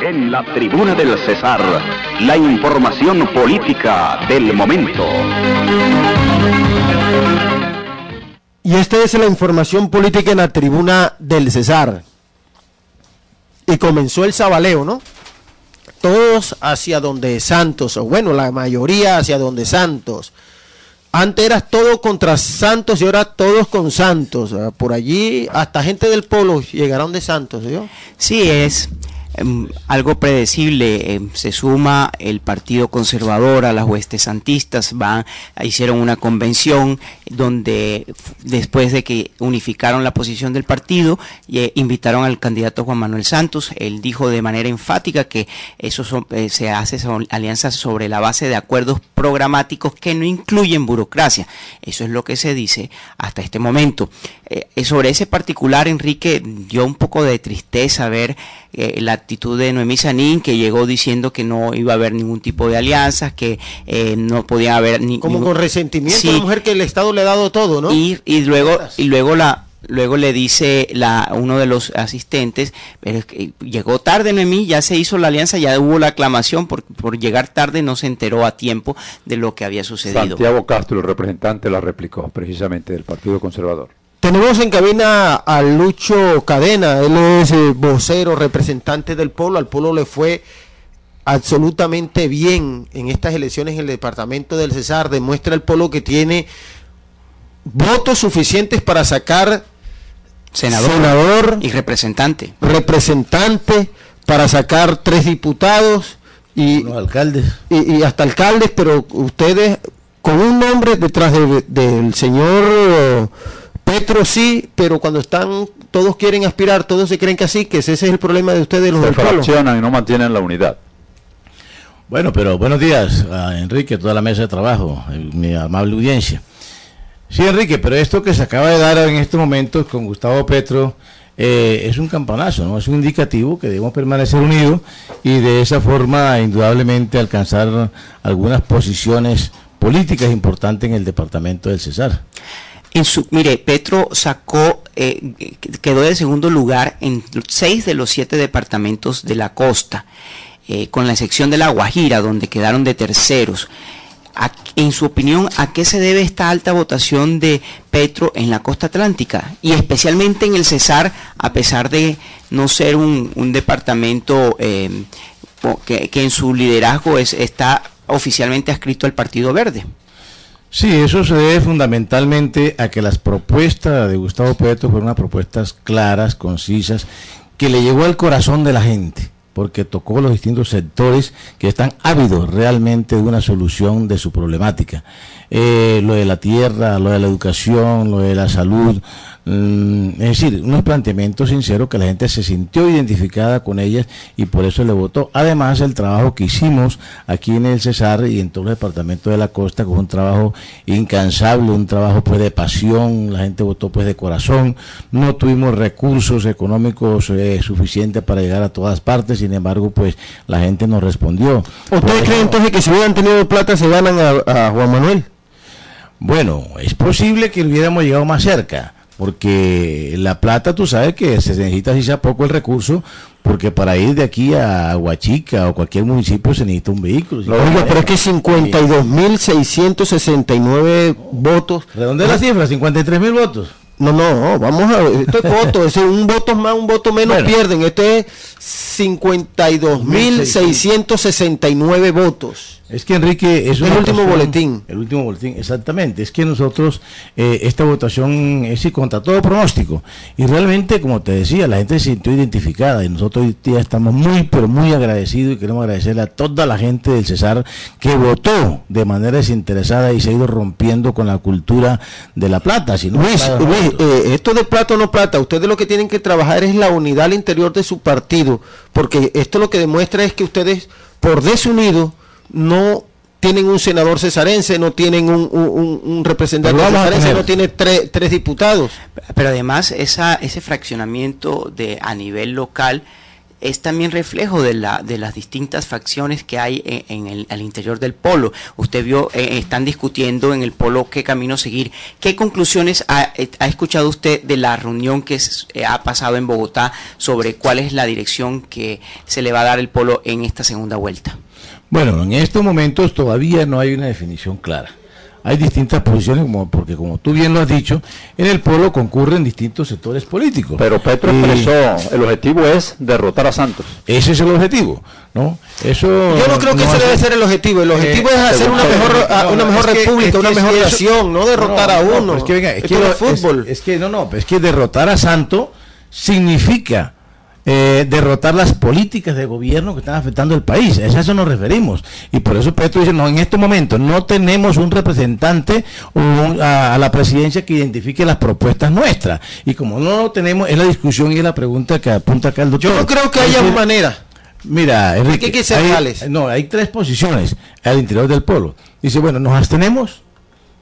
En la tribuna del Cesar, la información política del momento. Y esta es la información política en la tribuna del Cesar. Y comenzó el sabaleo, ¿no? Todos hacia donde Santos, o bueno, la mayoría hacia donde Santos. Antes era todo contra Santos y ahora todos con Santos. Por allí hasta gente del polo llegaron de Santos, ¿yo? Sí, es algo predecible. Em, se suma el Partido Conservador a las huestes santistas, van, hicieron una convención donde después de que unificaron la posición del partido, eh, invitaron al candidato Juan Manuel Santos. Él dijo de manera enfática que eso eh, se hace son alianzas sobre la base de acuerdos programáticos que no incluyen burocracia. Eso es lo que se dice hasta este momento. Eh, sobre ese particular, Enrique, dio un poco de tristeza ver la actitud de Noemí Sanín, que llegó diciendo que no iba a haber ningún tipo de alianzas, que eh, no podía haber ni como con resentimiento a la mujer que el Estado le ha dado todo, ¿no? Y, y luego y luego la luego le dice la uno de los asistentes, pero que llegó tarde Noemí, ya se hizo la alianza, ya hubo la aclamación por, por llegar tarde no se enteró a tiempo de lo que había sucedido. Santiago Castro, el representante, la replicó precisamente del Partido Conservador. Tenemos en cabina a Lucho Cadena, él es eh, vocero, representante del Polo, al Polo le fue absolutamente bien en estas elecciones en el departamento del Cesar, demuestra el Polo que tiene votos suficientes para sacar senador, y representante. Representante para sacar tres diputados y, alcaldes. Y, hasta alcaldes, pero ustedes con un nombre detrás del señor Petro sí, pero cuando están, todos quieren aspirar, todos se creen que así, que ese es el problema de ustedes los Se fraccionan y no mantienen la unidad. Bueno, pero buenos días a Enrique, toda la mesa de trabajo, mi amable audiencia. Sí, Enrique, pero esto que se acaba de dar en estos momentos con Gustavo Petro eh, es un campanazo, ¿no? Es un indicativo que debemos permanecer unidos y de esa forma indudablemente alcanzar algunas posiciones políticas importantes en el departamento del Cesar. En su, mire, Petro sacó, eh, quedó de segundo lugar en seis de los siete departamentos de la costa, eh, con la excepción de La Guajira, donde quedaron de terceros. en su opinión, ¿a qué se debe esta alta votación de Petro en la costa atlántica? Y especialmente en el Cesar, a pesar de no ser un, departamento eh, que, en su liderazgo es, está oficialmente adscrito al Partido Verde. Sí, eso se debe fundamentalmente a que las propuestas de Gustavo Petro fueron unas propuestas claras, concisas, que le llegó al corazón de la gente, porque tocó los distintos sectores que están ávidos realmente de una solución de su problemática. Eh, lo de la tierra, lo de la educación, lo de la salud, es decir, unos planteamientos sinceros que la gente se sintió identificada con ellas y por eso le votó. Además, el trabajo que hicimos aquí en el Cesar y en todo el departamento de la costa, que fue un trabajo incansable, un trabajo pues de pasión, la gente votó pues de corazón, no tuvimos recursos económicos eh, suficientes para llegar a todas partes, sin embargo, pues la gente nos respondió. ¿Ustedes creen entonces que si hubieran tenido plata se ganan a, a Juan Manuel? Bueno, es posible que hubiéramos llegado más cerca porque la plata tú sabes que se necesita si sea poco el recurso, porque para ir de aquí a Huachica o cualquier municipio se necesita un vehículo. Oiga, pero es que 52.669 votos. ¿De dónde es la cifra? ¿53.000 votos? No, no, vamos a ver, esto es voto, es un voto más, un voto menos pierden, este es 52.669 votos. Es que Enrique es el último boletín. El último boletín, exactamente. Es que nosotros, eh, esta votación es y contra todo pronóstico. Y realmente, como te decía, la gente se sintió identificada y nosotros hoy día estamos muy, pero muy agradecidos y queremos agradecerle a toda la gente del Cesar que votó de manera desinteresada y se ha ido rompiendo con la cultura de la plata. Si Luis, Luis eh, esto de plata o no plata, ustedes lo que tienen que trabajar es la unidad al interior de su partido, porque esto lo que demuestra es que ustedes, por desunido, no tienen un senador cesarense, no tienen un, representante cesarense, no tienen tres, tres diputados. Pero además esa, ese fraccionamiento de a nivel local es también reflejo de, la, de las distintas facciones que hay en, el al interior del polo. Usted vio, eh, están discutiendo en el polo qué camino seguir. ¿Qué conclusiones ha, escuchado usted de la reunión que eh, ha pasado en Bogotá sobre cuál es la dirección que se le va a dar el polo en esta segunda vuelta? Bueno, en estos momentos todavía no hay una definición clara hay distintas posiciones, como, porque como tú bien lo has dicho, en el pueblo concurren distintos sectores políticos. Pero Petro expresó, el objetivo es derrotar a Santos. Ese es el objetivo, ¿no? Eso Yo no creo que ese debe ser el objetivo, el objetivo es eh, hacer una mejor, una mejor república, una mejor nación, no derrotar a uno. es que venga, es, que, fútbol. Es, que no, no, es que derrotar a Santos significa eh, derrotar las políticas de gobierno que están afectando el país. A eso nos referimos. Y por eso Petro dice, no, en este momento no tenemos un representante a, la presidencia que identifique las propuestas nuestras. Y como no lo tenemos, es la discusión y es la pregunta que apunta acá el doctor. Yo no creo que haya manera. Mira, Enrique, que hay, no, hay tres posiciones al interior del pueblo. Dice, bueno, nos abstenemos,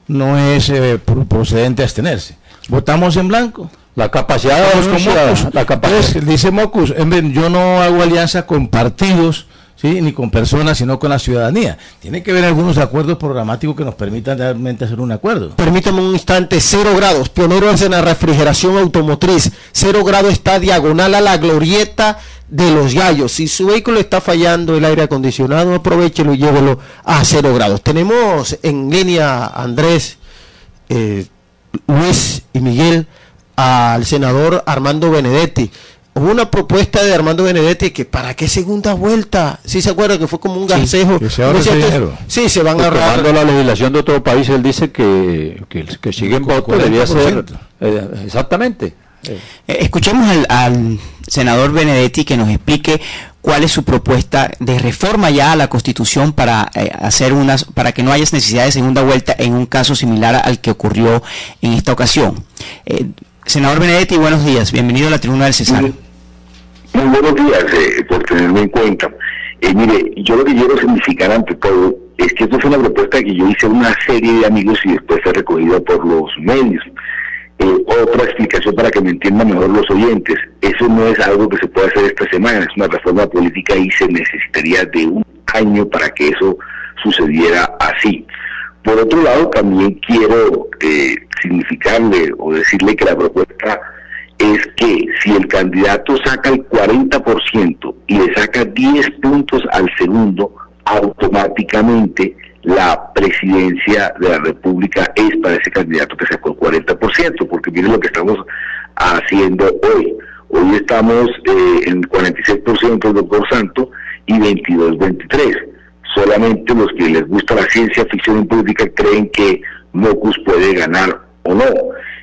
no es eh, procedente abstenerse. Votamos en blanco, la capacidad de la, la capacidad. dice Mocus, yo no hago alianza con partidos, ¿sí? ni con personas, sino con la ciudadanía. Tiene que haber algunos acuerdos programáticos que nos permitan realmente hacer un acuerdo. Permítame un instante, cero grados, pioneros en la refrigeración automotriz, cero grado está diagonal a la glorieta de los gallos. Si su vehículo está fallando el aire acondicionado, aprovechelo y llévelo a cero grados. Tenemos en línea Andrés, eh, Luis y Miguel al senador Armando Benedetti. Hubo una propuesta de Armando Benedetti que para qué segunda vuelta, si ¿Sí se acuerda que fue como un gansejo. Sí, se van a ahorrar. la legislación de otro país, él dice que, que, que sigue en voto, debía ser. Eh, exactamente. Eh, escuchemos al, al, senador Benedetti que nos explique cuál es su propuesta de reforma ya a la Constitución para eh, hacer unas para que no haya necesidad de segunda vuelta en un caso similar al que ocurrió en esta ocasión. Senador Benedetti, buenos días. Bienvenido a la tribuna del Cesar. Muy, buenos días eh, por tenerme en cuenta. Eh, mire, yo lo que quiero significar ante todo es que esto fue una propuesta que yo hice a una serie de amigos y después fue recogida por los medios. Eh, otra explicación para que me entiendan mejor los oyentes. Eso no es algo que se pueda hacer esta semana, es una reforma política y se necesitaría de un año para que eso sucediera así. Por otro lado, también quiero eh, significarle o decirle que la propuesta es que si el candidato saca el 40% y le saca 10 puntos al segundo, automáticamente la presidencia de la República es para ese candidato que sacó el 40%, porque miren lo que estamos haciendo hoy. Hoy estamos eh, en 46% el doctor Santo y 22-23 solamente los que les gusta la ciencia ficción en política creen que Mocus puede ganar o no.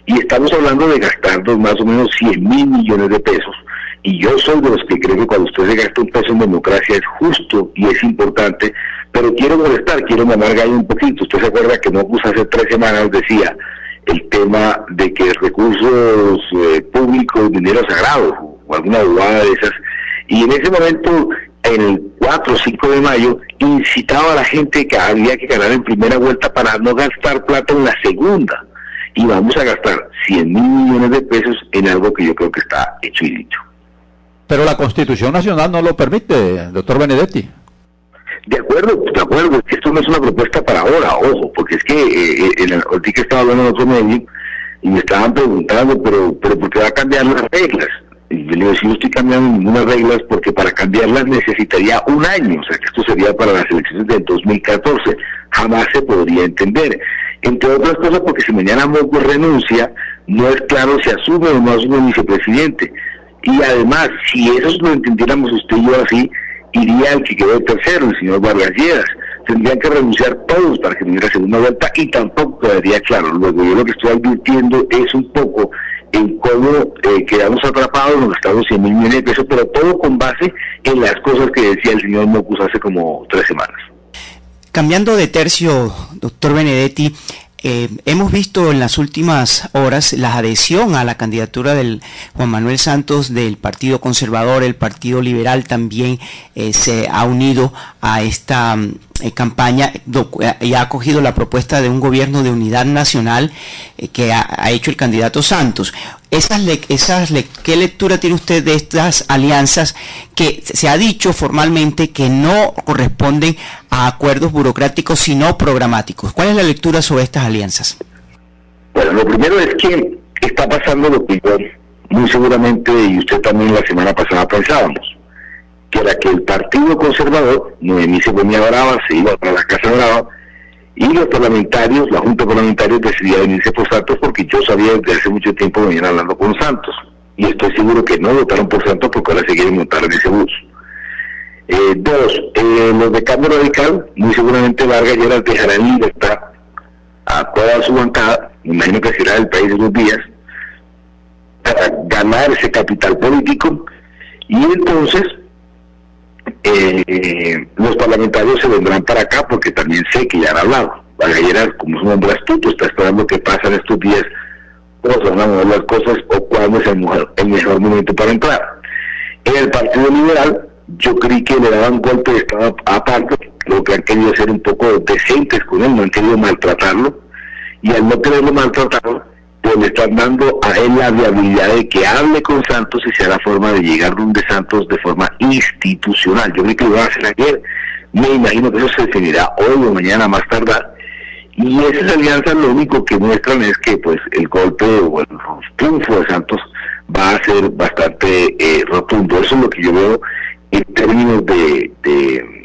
Y estamos hablando de gastarnos más o menos 100 mil millones de pesos. Y yo soy de los que creo que cuando usted se gasta un peso en democracia es justo y es importante, pero quiero molestar, quiero mamar gallo un poquito. Usted se acuerda que Mocus hace tres semanas decía el tema de que recursos eh, públicos, dinero sagrado, o alguna abogada de esas, y en ese momento el 4 o 5 de mayo incitaba a la gente que había que ganar en primera vuelta para no gastar plata en la segunda. Y vamos a gastar 100 mil millones de pesos en algo que yo creo que está hecho y dicho. Pero la Constitución Nacional no lo permite, doctor Benedetti. De acuerdo, de acuerdo, esto no es una propuesta para ahora, ojo, porque es que eh, eh en el, que estaba hablando en otro medio y me estaban preguntando, pero, pero ¿por qué va a cambiar las reglas? Yo le digo, si estoy cambiando ninguna reglas, porque para cambiarlas necesitaría un año, o sea que esto sería para las elecciones del 2014. Jamás se podría entender. Entre otras cosas, porque si mañana Moco renuncia, no es claro si asume o no asume el vicepresidente. Y además, si eso lo entendiéramos usted y yo así, iría el que quedó tercero, el señor Vargas Lleras. Tendrían que renunciar todos para que no hubiera segunda vuelta y tampoco quedaría claro. Luego, yo lo que estoy advirtiendo es un poco en cómo eh, quedamos atrapados en los estados 100 mil millones de pesos, pero todo con base en las cosas que decía el señor Mocus hace como tres semanas. Cambiando de tercio, doctor Benedetti, eh, hemos visto en las últimas horas la adhesión a la candidatura del Juan Manuel Santos del Partido Conservador, el Partido Liberal también eh, se ha unido a esta eh, campaña y ha acogido la propuesta de un gobierno de unidad nacional que ha, hecho el candidato Santos. Esas, ¿qué lectura tiene usted de estas alianzas que se ha dicho formalmente que no corresponden a acuerdos burocráticos sino programáticos? ¿Cuál es la lectura sobre estas alianzas? Bueno, lo primero es que está pasando lo que yo muy seguramente y usted también la semana pasada pensábamos, que era que el Partido Conservador, Noemí se ponía brava, se iba para la Casa Brava, y los parlamentarios, la Junta Parlamentaria decidía venirse por Santos porque yo sabía desde hace mucho tiempo que venían hablando con Santos. Y estoy seguro que no votaron por Santos porque ahora se quieren montar en ese bus. Eh, dos, eh, los de Cambio Radical, muy seguramente Vargas ya las dejará en libertad a toda su bancada, me imagino que será del país de los días, para ganar ese capital político y entonces eh, los parlamentarios se vendrán para acá porque también sé que ya han hablado. Vargas como es un hombre astuto, está esperando que pasen estos días cómo se van a mover las cosas o cuándo es el mejor, el mejor momento para entrar. En el Partido Liberal, yo creí que le daban golpe de Estado aparte, lo que han querido ser un poco decentes con él, no han querido maltratarlo, y al no quererlo maltratarlo, pues le están dando a él la viabilidad de que hable con Santos y sea la forma de llegar donde Santos de forma institucional. Yo creo que lo hacer ayer, me imagino que eso se definirá hoy o mañana más tardar. Y esas alianzas lo único que muestran es que pues el golpe o el triunfo de Santos va a ser bastante eh, rotundo. Eso es lo que yo veo en términos de, de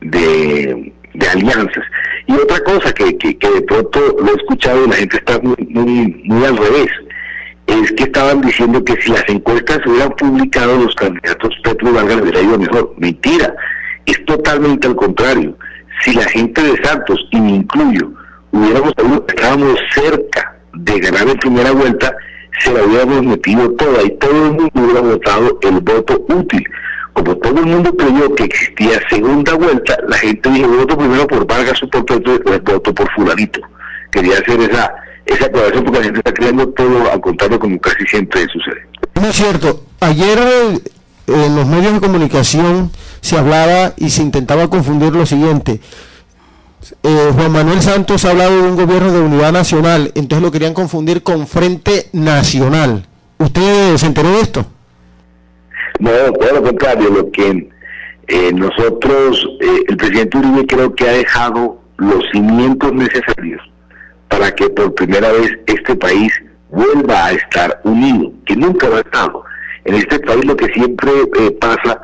de alianzas. Y otra cosa que, que, de pronto lo he escuchado y la gente está muy, muy, muy al revés, es que estaban diciendo que si las encuestas hubieran publicado, los candidatos Petro Vargas les hubiera ido mejor. Mentira, es totalmente al contrario. Si la gente de Santos, y me incluyo, hubiéramos estábamos cerca de ganar en primera vuelta, se la hubiéramos metido toda y todo el mundo hubiera votado el voto útil como todo el mundo creyó que existía segunda vuelta, la gente dijo, voto primero por Vargas o por Petro, voto por fulanito. Quería hacer esa, esa aclaración porque la gente está creyendo todo al contrario como casi siempre sucede. No es cierto. Ayer eh, en los medios de comunicación se hablaba y se intentaba confundir lo siguiente. Eh, Juan Manuel Santos ha hablado de un gobierno de unidad nacional, entonces lo querían confundir con Frente Nacional. ¿Usted se enteró de esto? No, todo lo contrario, lo que eh, nosotros, eh, el presidente Uribe creo que ha dejado los cimientos necesarios para que por primera vez este país vuelva a estar unido, que nunca lo ha estado. En este país lo que siempre eh, pasa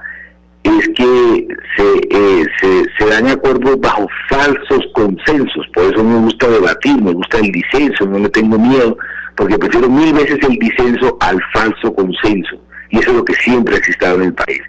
es que se, se, se, dan acuerdos bajo falsos consensos, por eso me gusta debatir, me gusta el disenso, no le tengo miedo, porque prefiero mil veces el disenso al falso consenso y eso es lo que siempre ha existido en el país.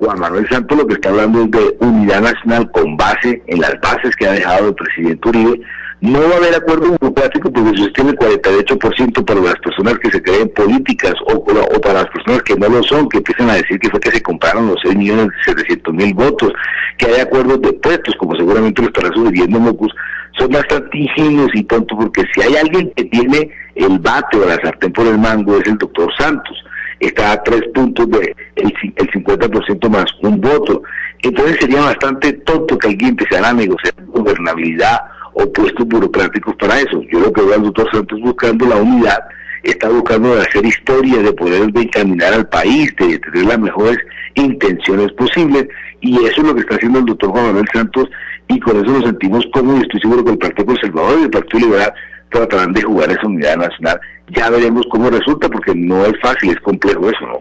Juan Manuel Santos lo que está hablando es de unidad nacional con base en las bases que ha dejado el presidente Uribe. No va a haber acuerdo burocrático porque se tiene el 48% para las personas que se creen políticas o, para las personas que no lo son, que empiezan a decir que fue que se compraron los 6 millones 700 mil votos, que hay acuerdos de puestos, como seguramente lo estará sucediendo Mocus, son bastante ingenuos y tontos porque si hay alguien que tiene el bate o la sartén por el mango es el doctor Santos está a tres puntos de el, el 50% más un voto. Entonces sería bastante tonto que alguien empezara a negociar gobernabilidad o puestos burocráticos para eso. Yo lo que veo al doctor Santos buscando la unidad, está buscando hacer historia, de poder encaminar al país, de tener las mejores intenciones posibles, y eso es lo que está haciendo el doctor Juan Manuel Santos, y con eso nos sentimos cómodos, y estoy seguro que el Partido Conservador y el Partido Liberal tratarán de jugar esa unidad nacional. Ya veremos cómo resulta, porque no es fácil, es complejo eso, ¿no?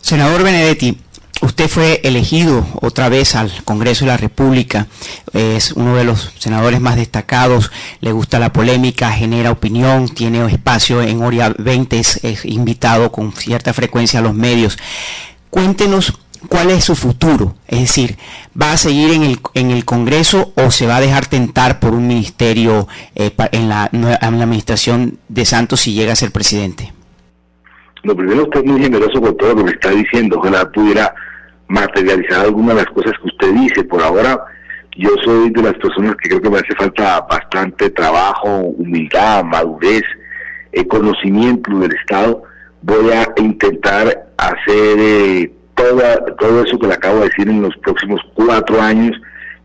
Senador Benedetti, usted fue elegido otra vez al Congreso de la República, es uno de los senadores más destacados, le gusta la polémica, genera opinión, tiene espacio en Oria 20, es invitado con cierta frecuencia a los medios. Cuéntenos cuál es su futuro. Es decir, ¿va a seguir en el, en el Congreso o se va a dejar tentar por un ministerio eh, en, la, en la administración de Santos si llega a ser presidente? Lo primero, usted es muy generoso con todo lo que está diciendo. Ojalá pudiera materializar algunas de las cosas que usted dice. Por ahora, yo soy de las personas que creo que me hace falta bastante trabajo, humildad, madurez, eh, conocimiento del Estado. Voy a intentar hacer eh, todo eso que le acabo de decir en los próximos cuatro años,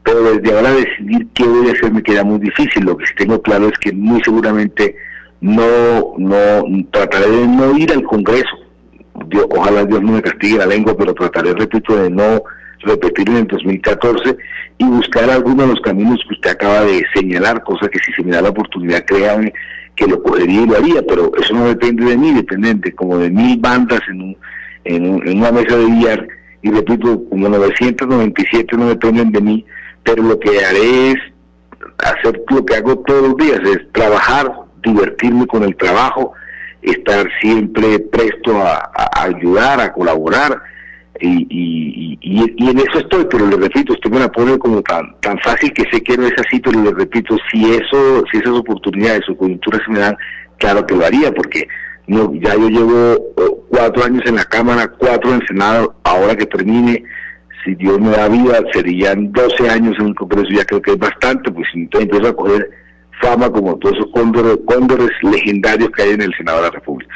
pero desde ahora decidir qué voy a hacer me queda muy difícil. Lo que sí tengo claro es que muy seguramente no, no, trataré de no ir al Congreso. ojalá Dios no me castigue la lengua, pero trataré, repito, de no repetir en el 2014 y buscar algunos de los caminos que usted acaba de señalar, cosa que si se me da la oportunidad, créame que lo cogería y lo haría, pero eso no depende de mí, depende de como de mil bandas en, un, en, en una mesa de billar, y repito, como 997 no dependen de mí, pero lo que haré es hacer lo que hago todos los días, es trabajar, divertirme con el trabajo, estar siempre presto a ayudar, a colaborar, y, y, en eso estoy, pero le repito, usted me la pone como tan tan fácil que sé que no es así, pero le repito, si eso, si esas oportunidades o coyunturas se me dan, claro que lo haría, porque no, ya yo llevo cuatro años en la Cámara, cuatro en el Senado, ahora que termine, si Dios me da vida, serían 12 años en el Congreso, ya creo que es bastante, pues entonces empiezo a coger fama como todos esos cóndores, cóndores legendarios que hay en el Senado de la República.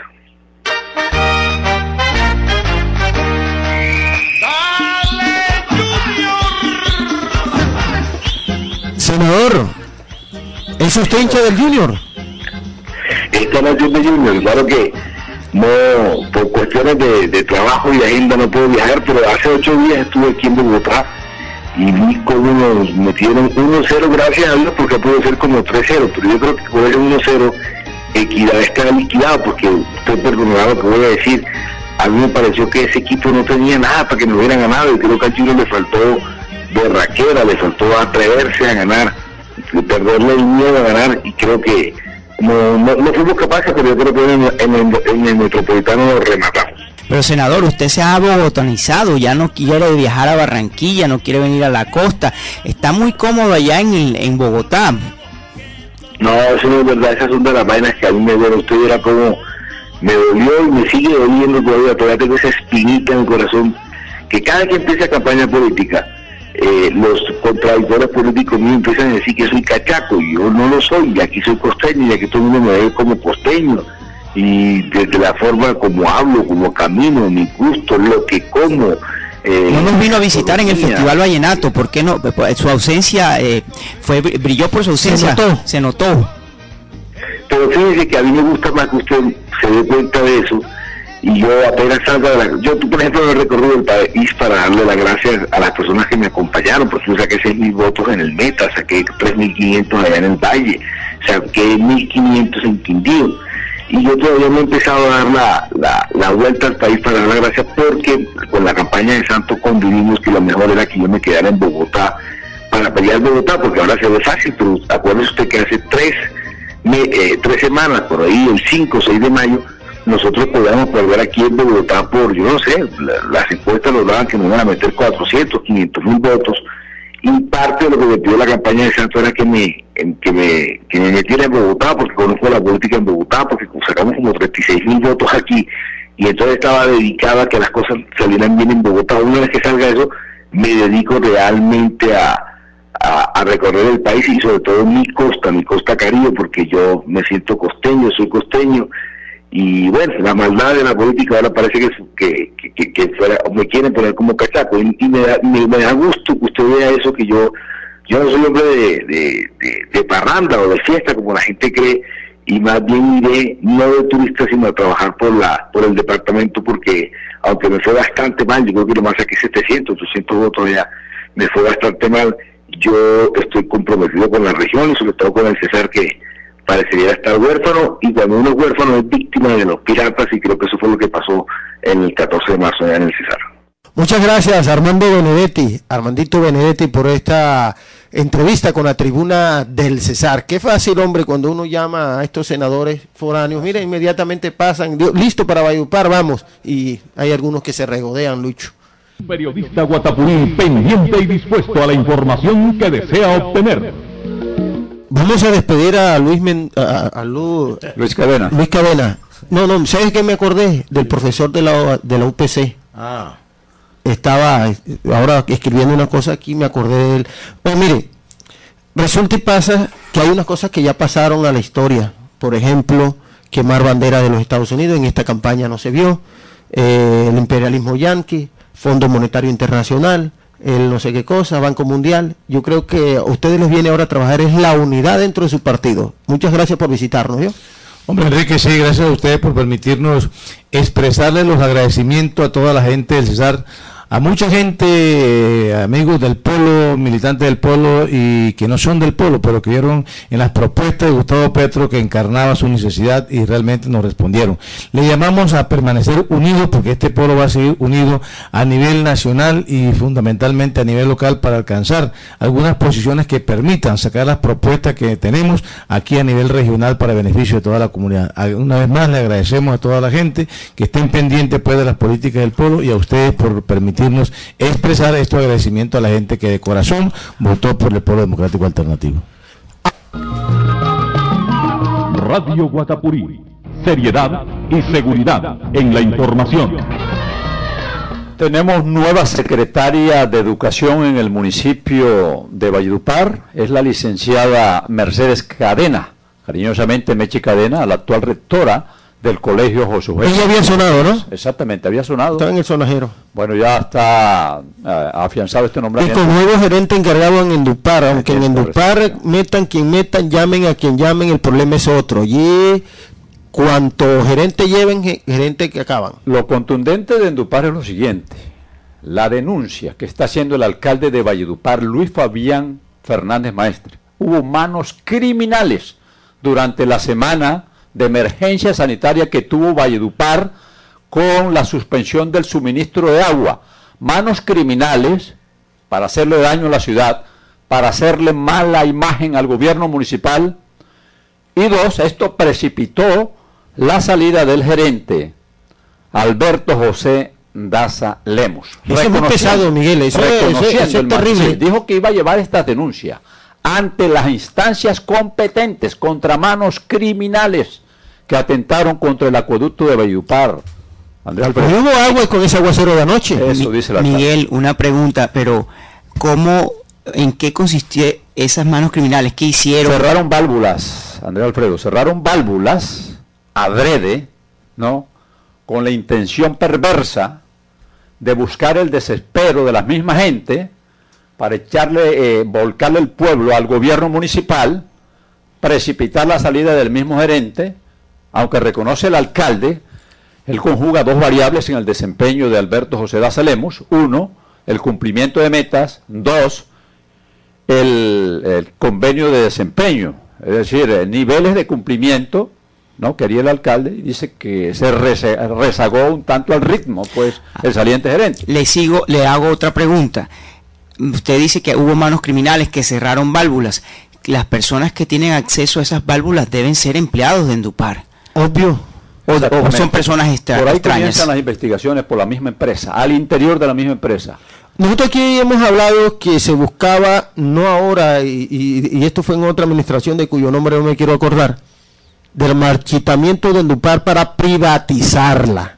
Senador, ¿es usted hincha del Junior? Esta nación de Junior, claro que no, por cuestiones de, trabajo y agenda no puedo viajar, pero hace ocho días estuve aquí en Bogotá y vi cómo nos metieron 1-0, gracias a Dios, porque puede ser como 3-0, pero yo creo que puede ser 1-0, Equidad está liquidado, porque usted perdonará lo que voy a decir, a mí me pareció que ese equipo no tenía nada para que nos hubieran ganado y creo que al Junior le faltó de raquera, le faltó atreverse a ganar, perderle el miedo a ganar y creo que no, no, fuimos capaces, pero yo creo que en, el, Metropolitano lo rematamos. Pero senador, usted se ha bogotanizado, ya no quiere viajar a Barranquilla, no quiere venir a la costa, está muy cómodo allá en, en Bogotá. No, eso no es verdad, esas son de las vainas que a mí me duele, usted era como, me dolió y me sigue doliendo todavía, todavía tengo esa espinita en el corazón, que cada que empieza campaña política, eh, los contradictores políticos míos empiezan a decir que soy cachaco, y yo no lo soy, y aquí soy costeño, y aquí todo el mundo me ve como costeño, y desde la forma como hablo, como camino, mi gusto, lo que como. Eh, no nos vino a visitar en el Festival Vallenato, ¿por qué no? Pues, su ausencia eh, fue brilló por su ausencia, se notó. Se notó. Pero fíjese que a mí me gusta más que usted se dé cuenta de eso, y yo apenas salgo de la... Yo, por ejemplo, he recorrido el país para darle las gracias a las personas que me acompañaron, porque yo saqué 6.000 votos en el Meta, saqué 3.500 allá en el Valle, saqué 1.500 en Quindío. Y yo todavía no he empezado a dar la, la, la, vuelta al país para dar las gracias porque con la campaña de Santo convivimos que lo mejor era que yo me quedara en Bogotá para pelear Bogotá, porque ahora se ve fácil, pero acuérdese usted que hace tres, eh, tres semanas, por ahí, el 5 o 6 de mayo, nosotros podíamos perder aquí en Bogotá por, yo no sé, las encuestas nos daban que nos iban a meter 400, 500 mil votos, y parte de lo que me pidió la campaña de Santos era que me, que me, que me metiera en Bogotá, porque conozco la política en Bogotá, porque sacamos como 36 mil votos aquí, y entonces estaba dedicada a que las cosas salieran bien en Bogotá. Una vez que salga eso, me dedico realmente a, a, recorrer el país y sobre todo mi costa, mi costa caribe, porque yo me siento costeño, soy costeño, y bueno, la maldad de la política ahora parece que, que, que, fuera, me quieren poner como cachaco. Y, me, da, me, da gusto que usted vea eso que yo yo no soy hombre de, de, parranda o de fiesta como la gente cree. Y más bien iré no de turista sino a trabajar por la por el departamento porque aunque me fue bastante mal, yo creo que lo más aquí 700, 800 votos ya, me fue bastante mal, yo estoy comprometido con la región y sobre todo con el César que parecería estar huérfano y cuando uno es huérfano es víctima de los piratas y creo que eso fue lo que pasó en el 14 de marzo en el Cesar. Muchas gracias Armando Benedetti, Armandito Benedetti por esta entrevista con la tribuna del Cesar. Qué fácil, hombre, cuando uno llama a estos senadores foráneos. Mira, inmediatamente pasan, listo para Bayupar, vamos. Y hay algunos que se regodean, Lucho. Periodista Guatapurí, pendiente y dispuesto a la información que desea obtener. Vamos a despedir a Luis a, Luis Cadena. Luis Cadena. No, no, ¿sabes qué me acordé? Del profesor de la, de la UPC. Ah. Estaba ahora escribiendo una cosa aquí, me acordé de él. Pues mire, resulta y pasa que hay unas cosas que ya pasaron a la historia. Por ejemplo, quemar bandera de los Estados Unidos, en esta campaña no se vio. Eh, el imperialismo yanqui, Fondo Monetario Internacional, el no sé qué cosa, Banco Mundial. Yo creo que a ustedes les viene ahora a trabajar es la unidad dentro de su partido. Muchas gracias por visitarnos. ¿yo? Hombre, Enrique, sí, gracias a ustedes por permitirnos expresarle los agradecimientos a toda la gente del Cesar a mucha gente, eh, amigos del polo, militantes del polo y que no son del polo, pero que vieron en las propuestas de Gustavo Petro que encarnaba su necesidad y realmente nos respondieron. Le llamamos a permanecer unidos porque este polo va a seguir unido a nivel nacional y fundamentalmente a nivel local para alcanzar algunas posiciones que permitan sacar las propuestas que tenemos aquí a nivel regional para beneficio de toda la comunidad. Una vez más le agradecemos a toda la gente que estén pendientes pues de las políticas del polo y a ustedes por permitir expresar este agradecimiento a la gente que de corazón votó por el Pueblo Democrático Alternativo. Radio Guatapurí, seriedad y seguridad en la información. Tenemos nueva secretaria de Educación en el municipio de Valledupar, es la licenciada Mercedes Cadena, cariñosamente Mechi Cadena, la actual rectora del colegio Josué. Ella había sonado, ¿no? Exactamente, había sonado. Estaba en el sonajero. Bueno, ya está eh, afianzado este nombramiento. Y con nuevo gerente encargado en Endupar, aunque en Endupar metan quien metan, llamen a quien llamen, el problema es otro. Y cuanto gerente lleven, gerente que acaban. Lo contundente de Endupar es lo siguiente. La denuncia que está haciendo el alcalde de Valledupar, Luis Fabián Fernández Maestre. Hubo manos criminales durante la semana de emergencia sanitaria que tuvo Valledupar con la suspensión del suministro de agua. Manos criminales para hacerle daño a la ciudad, para hacerle mala imagen al gobierno municipal. Y dos, esto precipitó la salida del gerente Alberto José Daza Lemos. Eso es muy pesado, Miguel. Eso, es terrible. dijo que iba a llevar esta denuncia ante las instancias competentes contra manos criminales que atentaron contra el acueducto de Bayupar. Andrés hubo agua con ese aguacero de anoche. Eso dice la Miguel, una pregunta, pero ¿cómo, en qué consistía esas manos criminales? ¿Qué hicieron? Cerraron válvulas, Andrés Alfredo, cerraron válvulas adrede, ¿no? Con la intención perversa de buscar el desespero de la misma gente para echarle, eh, volcarle el pueblo al gobierno municipal, precipitar la salida del mismo gerente aunque reconoce el alcalde, él conjuga dos variables en el desempeño de Alberto José Daza Lemos. Uno, el cumplimiento de metas. Dos, el, convenio de desempeño. Es decir, eh, niveles de cumplimiento, ¿no? Quería el alcalde y dice que se rezagó un tanto al ritmo, pues, el saliente gerente. Le sigo, le hago otra pregunta. Usted dice que hubo manos criminales que cerraron válvulas. Las personas que tienen acceso a esas válvulas deben ser empleados de Endupar. Obvio. O, son personas extrañas. Por ahí comienzan las investigaciones por la misma empresa, al interior de la misma empresa. Nosotros aquí hemos hablado que se buscaba, no ahora, y, esto fue en otra administración de cuyo nombre no me quiero acordar, del marchitamiento de Endupar para privatizarla.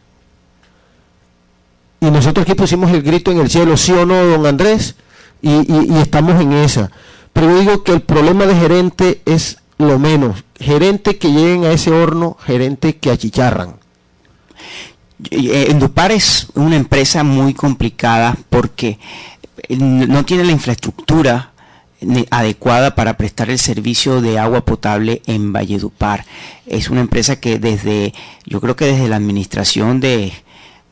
Y nosotros aquí pusimos el grito en el cielo, sí o no, don Andrés, y, y estamos en esa. Pero digo que el problema de gerente es lo menos. Gerente que lleguen a ese horno, gerente que achicharran. Eh, Endupar es una empresa muy complicada porque eh, no tiene la infraestructura adecuada para prestar el servicio de agua potable en Valledupar. Es una empresa que desde, yo creo que desde la administración de,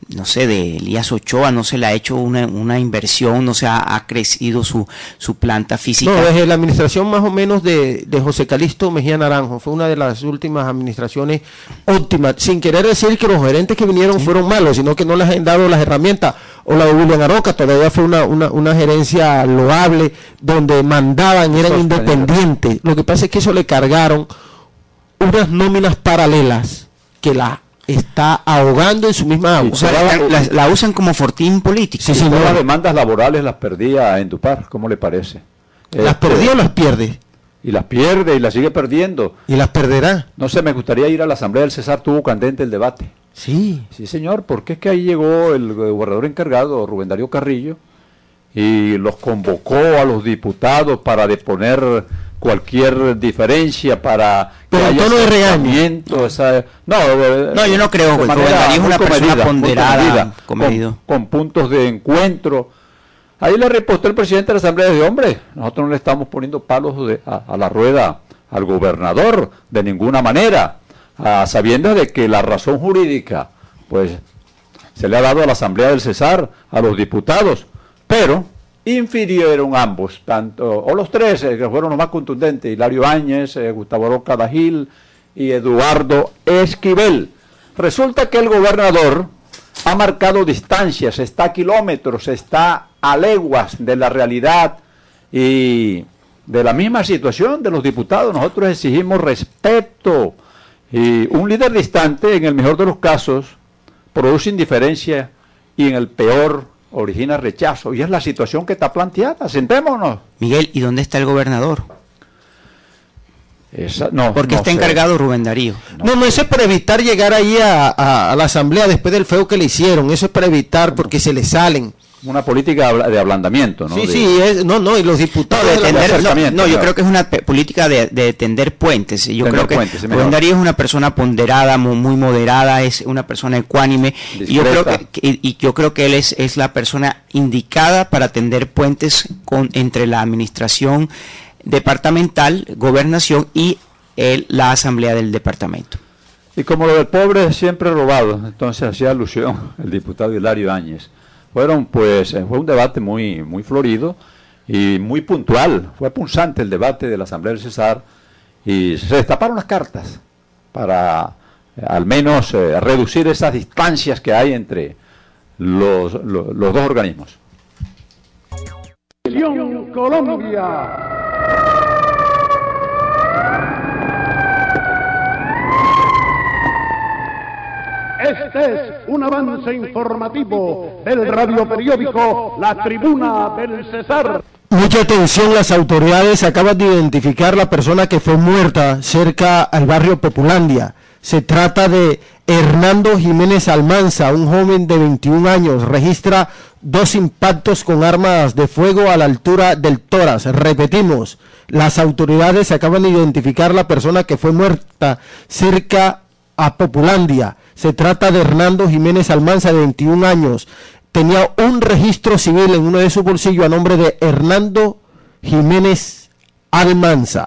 no sé, de Elías Ochoa, no se le ha hecho una, una inversión, no se ha, crecido su, su, planta física. No, desde la administración más o menos de, de, José Calisto Mejía Naranjo, fue una de las últimas administraciones óptimas, sin querer decir que los gerentes que vinieron fueron malos, sino que no les han dado las herramientas. O la de William Aroca, todavía fue una, una, una gerencia loable, donde mandaban, eran independientes. Lo que pasa es que eso le cargaron unas nóminas paralelas que la está ahogando en su misma agua. la, usan como fortín político. Sí, no. las demandas laborales las perdía en Dupar, ¿cómo le parece? ¿Las este, perdía o las pierde? Y las pierde y las sigue perdiendo. ¿Y las perderá? No sé, me gustaría ir a la Asamblea del César, tuvo candente el debate. Sí. Sí, señor, porque es que ahí llegó el gobernador encargado, Rubén Darío Carrillo, y los convocó a los diputados para deponer cualquier diferencia para que haya tono de regaño. no, no, yo no creo que es una persona ponderada, con, puntos de encuentro. Ahí le repostó el presidente de la Asamblea de Hombre, nosotros no le estamos poniendo palos a, la rueda al gobernador de ninguna manera. a sabiendas de que la razón jurídica, pues, se le ha dado a la Asamblea del Cesar, a los diputados, pero infirieron ambos, tanto, o los tres, eh, que fueron los más contundentes, Hilario Áñez, eh, Gustavo Roca Dagil y Eduardo Esquivel. Resulta que el gobernador ha marcado distancias, está a kilómetros, está a leguas de la realidad y de la misma situación de los diputados. Nosotros exigimos respeto y un líder distante, en el mejor de los casos, produce indiferencia y en el peor origina rechazo. Y es la situación que está planteada. Sentémonos. Miguel, ¿y dónde está el gobernador? Esa, no, Porque no está sé. encargado Rubén Darío. No, no, eso es para evitar llegar ahí a, a- a la asamblea después del feo que le hicieron. Eso es para evitar porque se le salen. Una política de ablandamiento, ¿no? Sí, De- sí, es, no, no, y los diputados... de tender- no, yo claro. creo que es una política de, de tender puentes. Yo Tender creo que puentes, sí, Rubén mejor. Darío es una persona ponderada, mu- muy, moderada, es una persona ecuánime. Y yo creo que- y yo creo que él es, es la persona indicada para tender puentes con, entre la administración departamental, gobernación y el- la asamblea del departamento. Y como lo del pobre es siempre robado, entonces hacía alusión el diputado Hilario Áñez. Fueron, pues, eh, fue un debate muy, muy florido y muy puntual. Fue punzante el debate de la Asamblea del Cesar y se destaparon las cartas para eh, al menos eh, reducir esas distancias que hay entre los, lo- los dos organismos. Colombia. Este es un avance informativo del radioperiódico La Tribuna del Cesar. Mucha atención, las autoridades acaban de identificar la persona que fue muerta cerca al barrio Populandia. Se trata de Hernando Jiménez Almanza, un joven de 21 años. Registra dos impactos con armas de fuego a la altura del tórax. Repetimos, las autoridades acaban de identificar la persona que fue muerta cerca a Populandia. Se trata de Hernando Jiménez Almanza, de 21 años. Tenía un registro civil en uno de sus bolsillos a nombre de Hernando Jiménez Almanza.